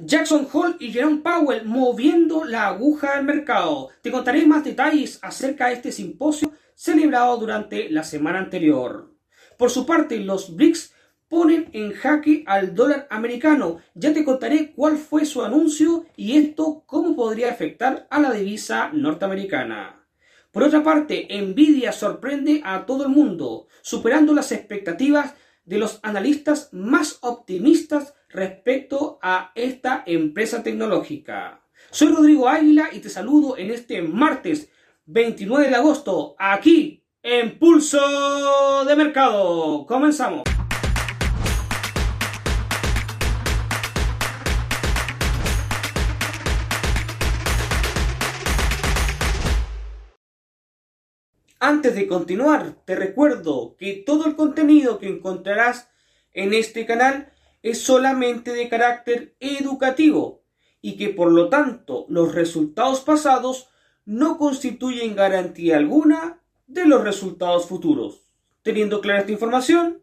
Jackson Hole y Jerome Powell moviendo la aguja del mercado. Te contaré más detalles acerca de este simposio celebrado durante la semana anterior. Por su parte, los BRICS ponen en jaque al dólar americano. Ya te contaré cuál fue su anuncio y esto cómo podría afectar a la divisa norteamericana. Por otra parte, Nvidia sorprende a todo el mundo, superando las expectativas de los analistas más optimistas respecto a esta empresa tecnológica. Soy Rodrigo Águila y te saludo en este martes 29 de agosto aquí en Pulso de Mercado. Comenzamos. Antes de continuar, te recuerdo que todo el contenido que encontrarás en este canal es solamente de carácter educativo y que por lo tanto los resultados pasados no constituyen garantía alguna de los resultados futuros. Teniendo clara esta información,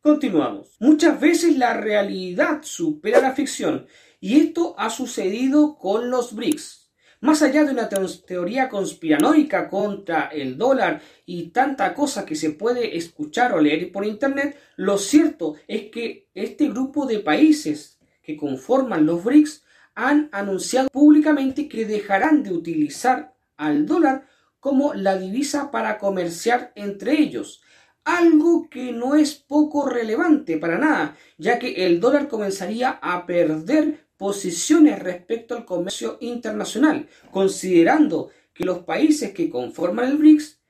continuamos. Muchas veces la realidad supera la ficción y esto ha sucedido con los BRICS. Más allá de una teoría conspiranoica contra el dólar y tanta cosa que se puede escuchar o leer por internet, lo cierto es que este grupo de países que conforman los BRICS han anunciado públicamente que dejarán de utilizar al dólar como la divisa para comerciar entre ellos, algo que no es poco relevante para nada, ya que el dólar comenzaría a perder posiciones respecto al comercio internacional, considerando que los países que conforman el BRICS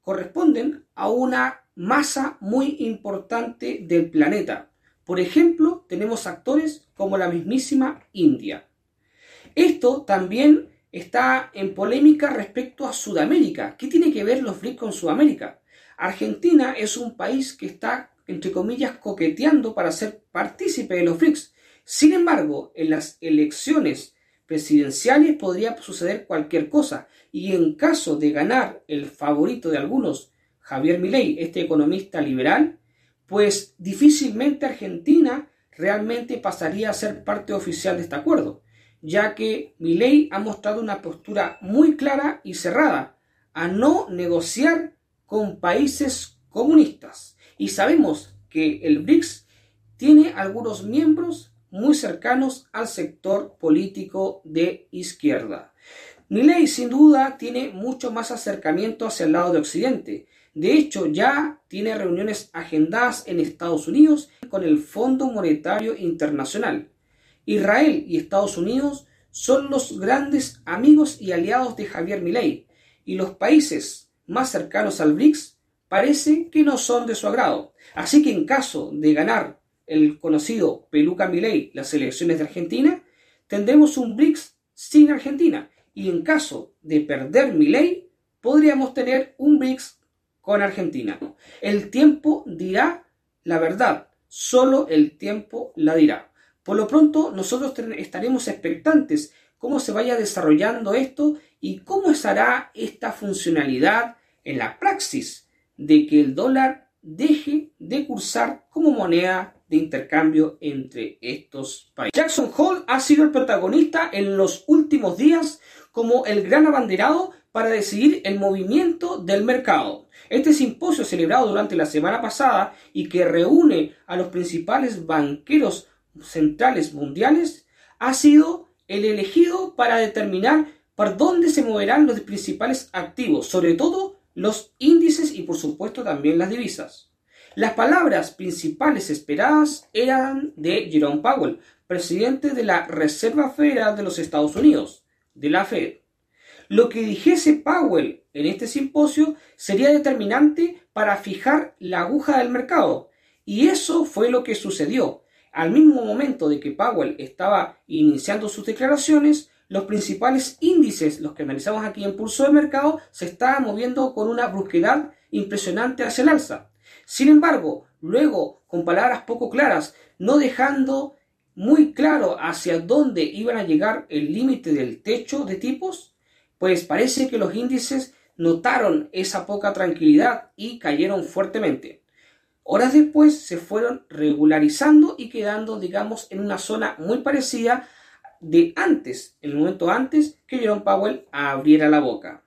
corresponden a una masa muy importante del planeta. Por ejemplo, tenemos actores como la mismísima India. Esto también está en polémica respecto a Sudamérica. ¿Qué tiene que ver los BRICS con Sudamérica? Argentina es un país que está, entre comillas, coqueteando para ser partícipe de los BRICS sin embargo, en las elecciones presidenciales podría suceder cualquier cosa y en caso de ganar el favorito de algunos, Javier Milei, este economista liberal, pues difícilmente Argentina realmente pasaría a ser parte oficial de este acuerdo, ya que Milei ha mostrado una postura muy clara y cerrada a no negociar con países comunistas. Y sabemos que el BRICS tiene algunos miembros muy cercanos al sector político de izquierda. Milei sin duda tiene mucho más acercamiento hacia el lado de Occidente. De hecho, ya tiene reuniones agendadas en Estados Unidos con el Fondo Monetario Internacional. Israel y Estados Unidos son los grandes amigos y aliados de Javier Milei, y los países más cercanos al BRICS parece que no son de su agrado. Así que en caso de ganar el conocido Peluca Milei las elecciones de Argentina, tendremos un BRICS sin Argentina. Y en caso de perder Milei, podríamos tener un BRICS con Argentina. El tiempo dirá la verdad, solo el tiempo la dirá. Por lo pronto, nosotros estaremos expectantes cómo se vaya desarrollando esto y cómo estará esta funcionalidad en la praxis de que el dólar deje de cursar como moneda de intercambio entre estos países. Jackson Hole ha sido el protagonista en los últimos días como el gran abanderado para decidir el movimiento del mercado. Este simposio celebrado durante la semana pasada y que reúne a los principales banqueros centrales mundiales ha sido el elegido para determinar por dónde se moverán los principales activos, sobre todo los índices y por supuesto también las divisas. Las palabras principales esperadas eran de Jerome Powell, presidente de la Reserva Federal de los Estados Unidos, de la Fed. Lo que dijese Powell en este simposio sería determinante para fijar la aguja del mercado. Y eso fue lo que sucedió. Al mismo momento de que Powell estaba iniciando sus declaraciones, los principales índices, los que analizamos aquí en pulso de mercado, se estaban moviendo con una brusquedad impresionante hacia el alza. Sin embargo, luego, con palabras poco claras, no dejando muy claro hacia dónde iban a llegar el límite del techo de tipos, pues parece que los índices notaron esa poca tranquilidad y cayeron fuertemente. Horas después se fueron regularizando y quedando, digamos, en una zona muy parecida de antes, el momento antes que Jerome Powell abriera la boca.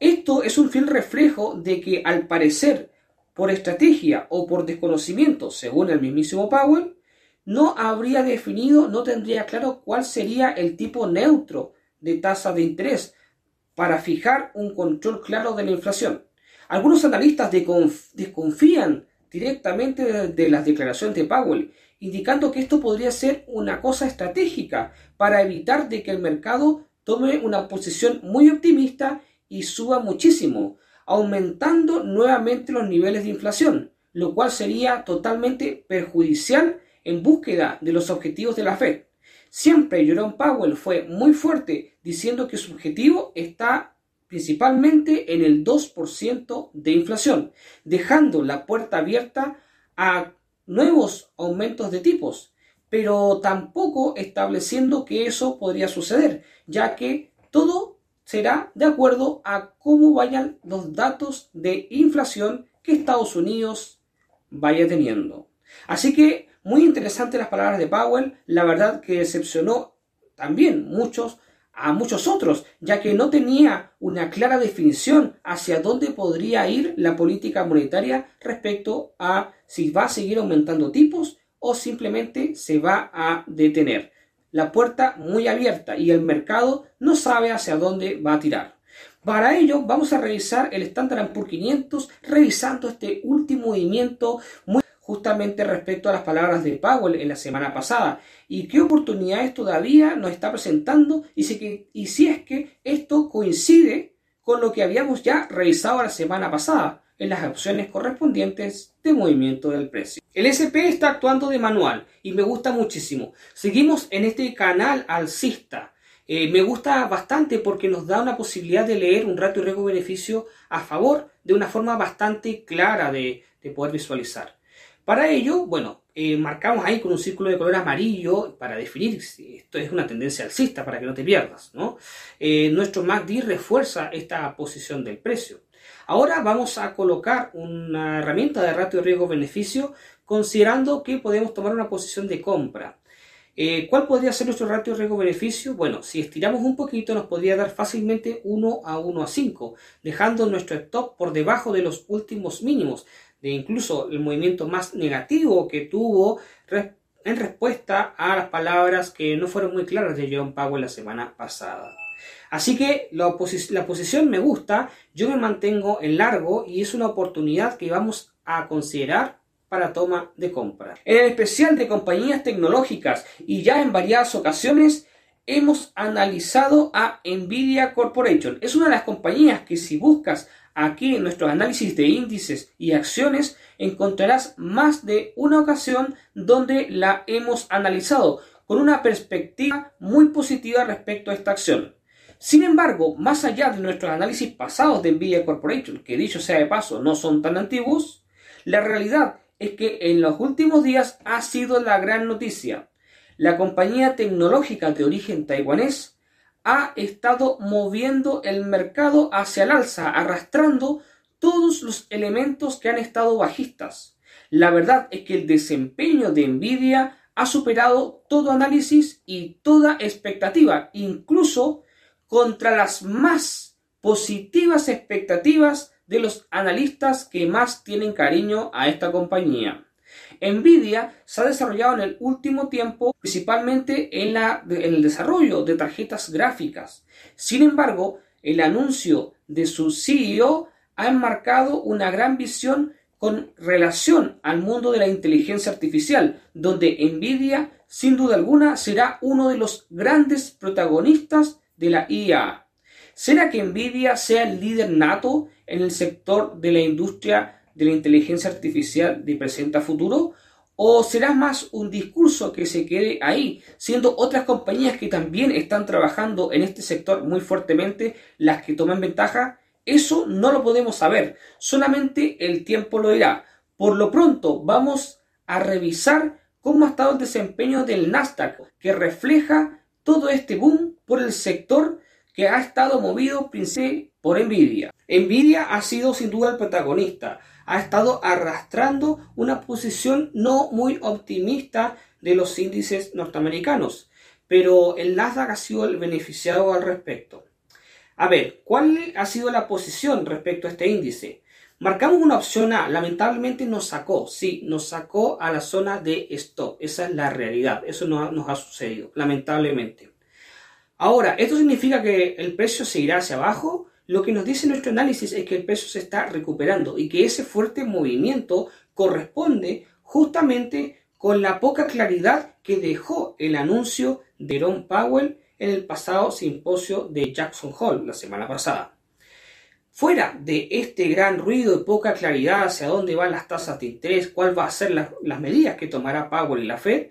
Esto es un fiel reflejo de que al parecer, por estrategia o por desconocimiento, según el mismísimo Powell, no habría definido, no tendría claro cuál sería el tipo neutro de tasa de interés para fijar un control claro de la inflación. Algunos analistas desconfían directamente de, las declaraciones de Powell, indicando que esto podría ser una cosa estratégica para evitar de que el mercado tome una posición muy optimista y suba muchísimo, aumentando nuevamente los niveles de inflación, lo cual sería totalmente perjudicial en búsqueda de los objetivos de la Fed. Siempre Jerome Powell fue muy fuerte diciendo que su objetivo está principalmente en el 2% de inflación, dejando la puerta abierta a nuevos aumentos de tipos, pero tampoco estableciendo que eso podría suceder, ya que será de acuerdo a cómo vayan los datos de inflación que Estados Unidos vaya teniendo. Así que muy interesantes las palabras de Powell, la verdad que decepcionó también muchos a muchos otros, ya que no tenía una clara definición hacia dónde podría ir la política monetaria respecto a si va a seguir aumentando tipos o simplemente se va a detener. La puerta muy abierta y el mercado no sabe hacia dónde va a tirar. Para ello vamos a revisar el Standard Poor's 500 revisando este último movimiento muy justamente respecto a las palabras de Powell en la semana pasada y qué oportunidades todavía nos está presentando y y si es que esto coincide con lo que habíamos ya revisado la semana pasada en las opciones correspondientes de movimiento del precio. El SP está actuando de manual y me gusta muchísimo. Seguimos en este canal alcista. Eh, me gusta bastante porque nos da una posibilidad de leer un ratio riesgo-beneficio a favor de una forma bastante clara de poder visualizar. Para ello, bueno, eh, marcamos ahí con un círculo de color amarillo para definir si esto es una tendencia alcista para que no te pierdas. Eh, nuestro MACD refuerza esta posición del precio. Ahora vamos a colocar una herramienta de ratio riesgo-beneficio considerando que podemos tomar una posición de compra. Eh, ¿Cuál podría ser nuestro ratio riesgo-beneficio? Bueno, si estiramos un poquito nos podría dar fácilmente 1 a 1 a 5, dejando nuestro stop por debajo de los últimos mínimos, de incluso el movimiento más negativo que tuvo en respuesta a las palabras que no fueron muy claras de Jerome Powell la semana pasada. Así que la, posición me gusta, yo me mantengo en largo y es una oportunidad que vamos a considerar para toma de compra. En el especial de compañías tecnológicas y ya en varias ocasiones hemos analizado a Nvidia Corporation. Es una de las compañías que si buscas Aquí en nuestro análisis de índices y acciones encontrarás más de una ocasión donde la hemos analizado con una perspectiva muy positiva respecto a esta acción. Sin embargo, más allá de nuestros análisis pasados de Nvidia Corporation, que dicho sea de paso no son tan antiguos, la realidad es que en los últimos días ha sido la gran noticia. La compañía tecnológica de origen taiwanés ha estado moviendo el mercado hacia el alza, arrastrando todos los elementos que han estado bajistas. La verdad es que el desempeño de Nvidia ha superado todo análisis y toda expectativa, incluso contra las más positivas expectativas de los analistas que más tienen cariño a esta compañía. Nvidia se ha desarrollado en el último tiempo principalmente en, la, en el desarrollo de tarjetas gráficas. Sin embargo, el anuncio de su CEO ha enmarcado una gran visión con relación al mundo de la inteligencia artificial, donde Nvidia, sin duda alguna, será uno de los grandes protagonistas de la IA. ¿Será que Nvidia sea el líder nato en el sector de la industria de la inteligencia artificial de presente a futuro? ¿O será más un discurso que se quede ahí, siendo otras compañías que también están trabajando en este sector muy fuertemente las que toman ventaja? Eso no lo podemos saber, solamente el tiempo lo dirá. Por lo pronto vamos a revisar cómo ha estado el desempeño del Nasdaq, que refleja todo este boom por el sector que ha estado movido principalmente por Nvidia. Nvidia ha sido sin duda el protagonista ha estado arrastrando una posición no muy optimista de los índices norteamericanos. pero el Nasdaq ha sido el beneficiado al respecto. A ver, ¿cuál ha sido la posición respecto a este índice? Marcamos una opción A, lamentablemente nos sacó, sí, nos sacó a la zona de stop, esa es la realidad, eso no nos ha sucedido, lamentablemente. Ahora, ¿esto significa que el precio seguirá hacia abajo? Lo que nos dice nuestro análisis es que el precio se está recuperando y que ese fuerte movimiento corresponde justamente con la poca claridad que dejó el anuncio de Ron Powell en el pasado simposio de Jackson Hole la semana pasada. Fuera de este gran ruido y poca claridad hacia dónde van las tasas de interés, cuál va a ser las medidas que tomará Powell y la Fed,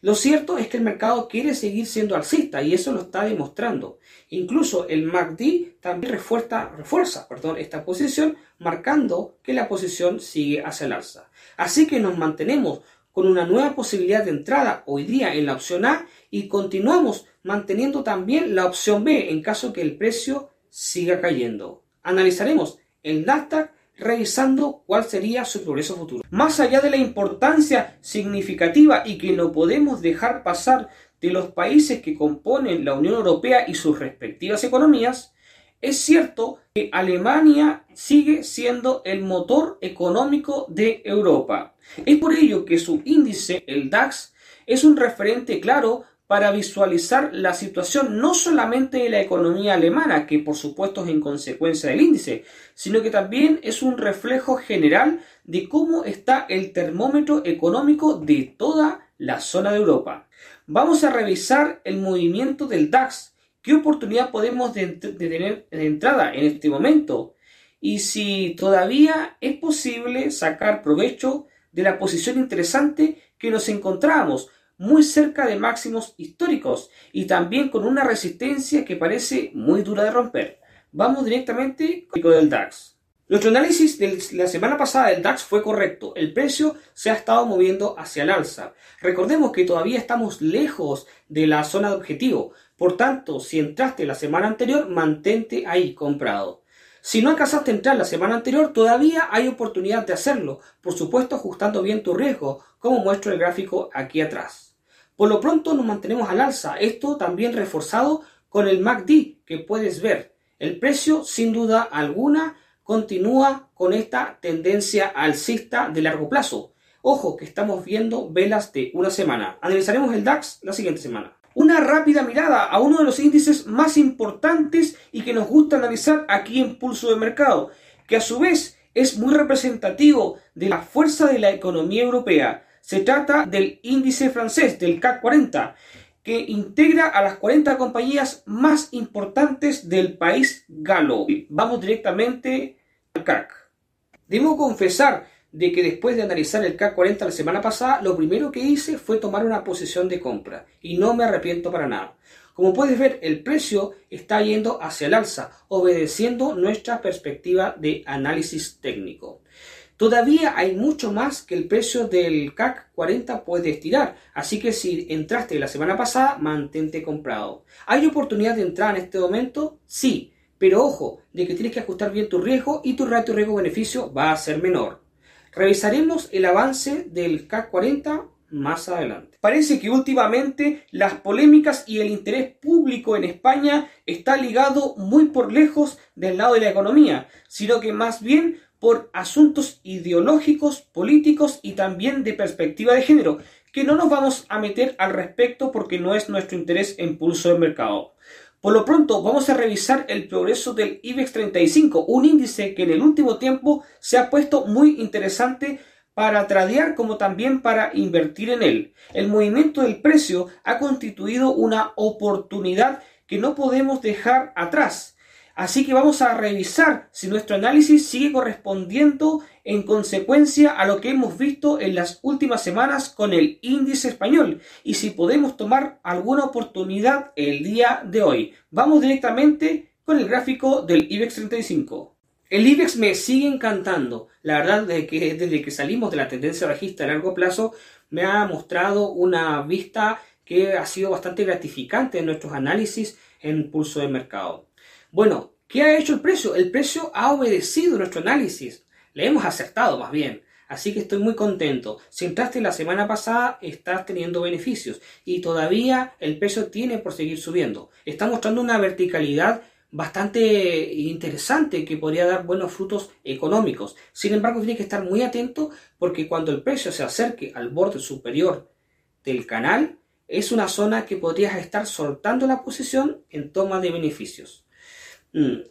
lo cierto es que el mercado quiere seguir siendo alcista y eso lo está demostrando. Incluso el MACD también refuerza, refuerza perdón, esta posición, marcando que la posición sigue hacia el alza. Así que nos mantenemos con una nueva posibilidad de entrada hoy día en la opción A y continuamos manteniendo también la opción B en caso que el precio siga cayendo. Analizaremos el Nasdaq revisando cuál sería su progreso futuro. Más allá de la importancia significativa y que no podemos dejar pasar de los países que componen la Unión Europea y sus respectivas economías, es cierto que Alemania sigue siendo el motor económico de Europa. Es por ello que su índice, el DAX, es un referente claro para visualizar la situación no solamente de la economía alemana, que por supuesto es en consecuencia del índice, sino que también es un reflejo general de cómo está el termómetro económico de toda la zona de Europa. Vamos a revisar el movimiento del DAX, qué oportunidad podemos de, tener de entrada en este momento y si todavía es posible sacar provecho de la posición interesante que nos encontramos muy cerca de máximos históricos y también con una resistencia que parece muy dura de romper. Vamos directamente con el DAX. Nuestro análisis de la semana pasada del DAX fue correcto. El precio se ha estado moviendo hacia el alza. Recordemos que todavía estamos lejos de la zona de objetivo. Por tanto, si entraste la semana anterior, mantente ahí comprado. Si no alcanzaste a entrar la semana anterior, todavía hay oportunidad de hacerlo, por supuesto ajustando bien tu riesgo, como muestro el gráfico aquí atrás. Por lo pronto nos mantenemos al alza, esto también reforzado con el MACD que puedes ver. El precio, sin duda alguna, continúa con esta tendencia alcista de largo plazo. Ojo que estamos viendo velas de una semana. Analizaremos el DAX la siguiente semana. Una rápida mirada a uno de los índices más importantes y que nos gusta analizar aquí en Pulso de Mercado, que a su vez es muy representativo de la fuerza de la economía europea. Se trata del índice francés, del CAC 40, que integra a las 40 compañías más importantes del país galo. Vamos directamente al CAC. Debo confesar de que después de analizar el CAC 40 la semana pasada, lo primero que hice fue tomar una posición de compra y no me arrepiento para nada. Como puedes ver, el precio está yendo hacia el alza, obedeciendo nuestra perspectiva de análisis técnico. Todavía hay mucho más que el precio del CAC 40 puede estirar, así que si entraste la semana pasada, mantente comprado. ¿Hay oportunidad de entrar en este momento? Sí, pero ojo, de que tienes que ajustar bien tu riesgo y tu ratio riesgo-beneficio va a ser menor. Revisaremos el avance del CAC 40 más adelante. Parece que últimamente las polémicas y el interés público en España está ligado muy por lejos del lado de la economía, sino que más bien por asuntos ideológicos, políticos y también de perspectiva de género, que no nos vamos a meter al respecto porque no es nuestro interés en pulso de mercado. Por lo pronto, vamos a revisar el progreso del IBEX 35, un índice que en el último tiempo se ha puesto muy interesante para tradear como también para invertir en él. El movimiento del precio ha constituido una oportunidad que no podemos dejar atrás Así que vamos a revisar si nuestro análisis sigue correspondiendo en consecuencia a lo que hemos visto en las últimas semanas con el índice español y si podemos tomar alguna oportunidad el día de hoy. Vamos directamente con el gráfico del IBEX 35. El IBEX me sigue encantando. La verdad es que desde que salimos de la tendencia bajista a largo plazo me ha mostrado una vista que ha sido bastante gratificante en nuestros análisis en pulso de mercado. Bueno, ¿qué ha hecho el precio? El precio ha obedecido nuestro análisis. Le hemos acertado más bien. Así que estoy muy contento. Si entraste la semana pasada, estás teniendo beneficios y todavía el peso tiene por seguir subiendo. Está mostrando una verticalidad bastante interesante que podría dar buenos frutos económicos. Sin embargo, tiene que estar muy atento porque cuando el precio se acerque al borde superior del canal, es una zona que podrías estar soltando la posición en toma de beneficios. Mm.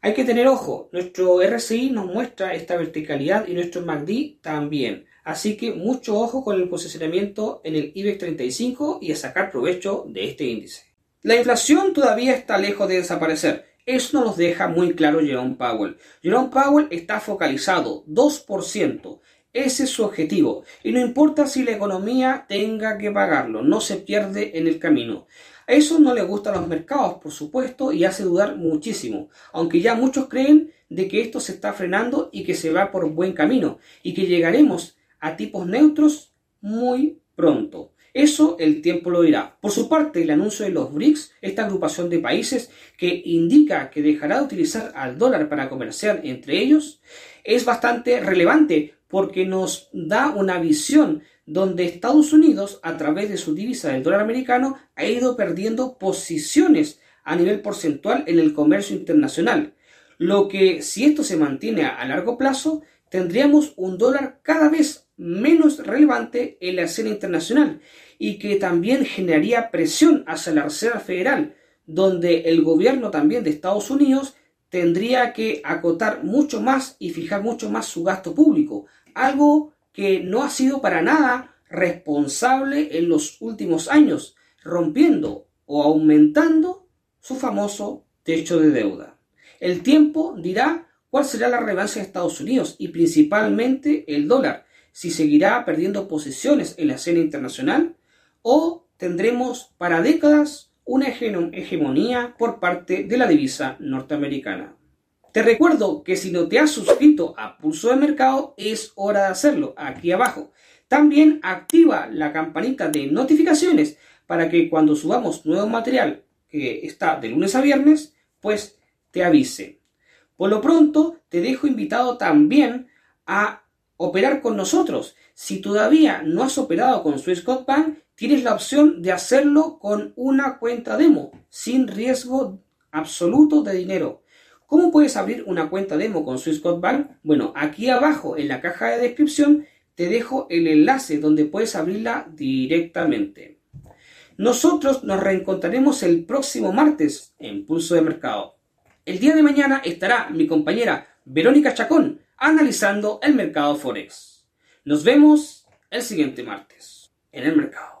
Hay que tener ojo, nuestro RSI nos muestra esta verticalidad y nuestro MACD también. Así que mucho ojo con el posicionamiento en el IBEX 35 y a sacar provecho de este índice. La inflación todavía está lejos de desaparecer. Eso nos deja muy claro Jerome Powell. Jerome Powell está focalizado 2%. Ese es su objetivo. Y no importa si la economía tenga que pagarlo, no se pierde en el camino. A eso no le gustan los mercados, por supuesto, y hace dudar muchísimo. Aunque ya muchos creen de que esto se está frenando y que se va por buen camino y que llegaremos a tipos neutros muy pronto. Eso el tiempo lo dirá. Por su parte, el anuncio de los BRICS, esta agrupación de países que indica que dejará de utilizar al dólar para comerciar entre ellos, es bastante relevante porque nos da una visión donde Estados Unidos, a través de su divisa del dólar americano, ha ido perdiendo posiciones a nivel porcentual en el comercio internacional. Lo que, si esto se mantiene a largo plazo, tendríamos un dólar cada vez menos relevante en la escena internacional y que también generaría presión hacia la Reserva Federal, donde el gobierno también de Estados Unidos tendría que acotar mucho más y fijar mucho más su gasto público, algo que no ha sido para nada responsable en los últimos años, rompiendo o aumentando su famoso techo de deuda. El tiempo dirá cuál será la relevancia de Estados Unidos y principalmente el dólar, si seguirá perdiendo posiciones en la escena internacional o tendremos para décadas una hegemonía por parte de la divisa norteamericana. Te recuerdo que si no te has suscrito a Pulso de Mercado es hora de hacerlo aquí abajo. También activa la campanita de notificaciones para que cuando subamos nuevo material que está de lunes a viernes, pues te avise. Por lo pronto, te dejo invitado también a operar con nosotros. Si todavía no has operado con Swissquote Bank, tienes la opción de hacerlo con una cuenta demo, sin riesgo absoluto de dinero. ¿Cómo puedes abrir una cuenta demo con Swissquote Bank? Bueno, aquí abajo en la caja de descripción te dejo el enlace donde puedes abrirla directamente. Nosotros nos reencontraremos el próximo martes en Pulso de Mercado. El día de mañana estará mi compañera Verónica Chacón analizando el mercado Forex. Nos vemos el siguiente martes en el mercado.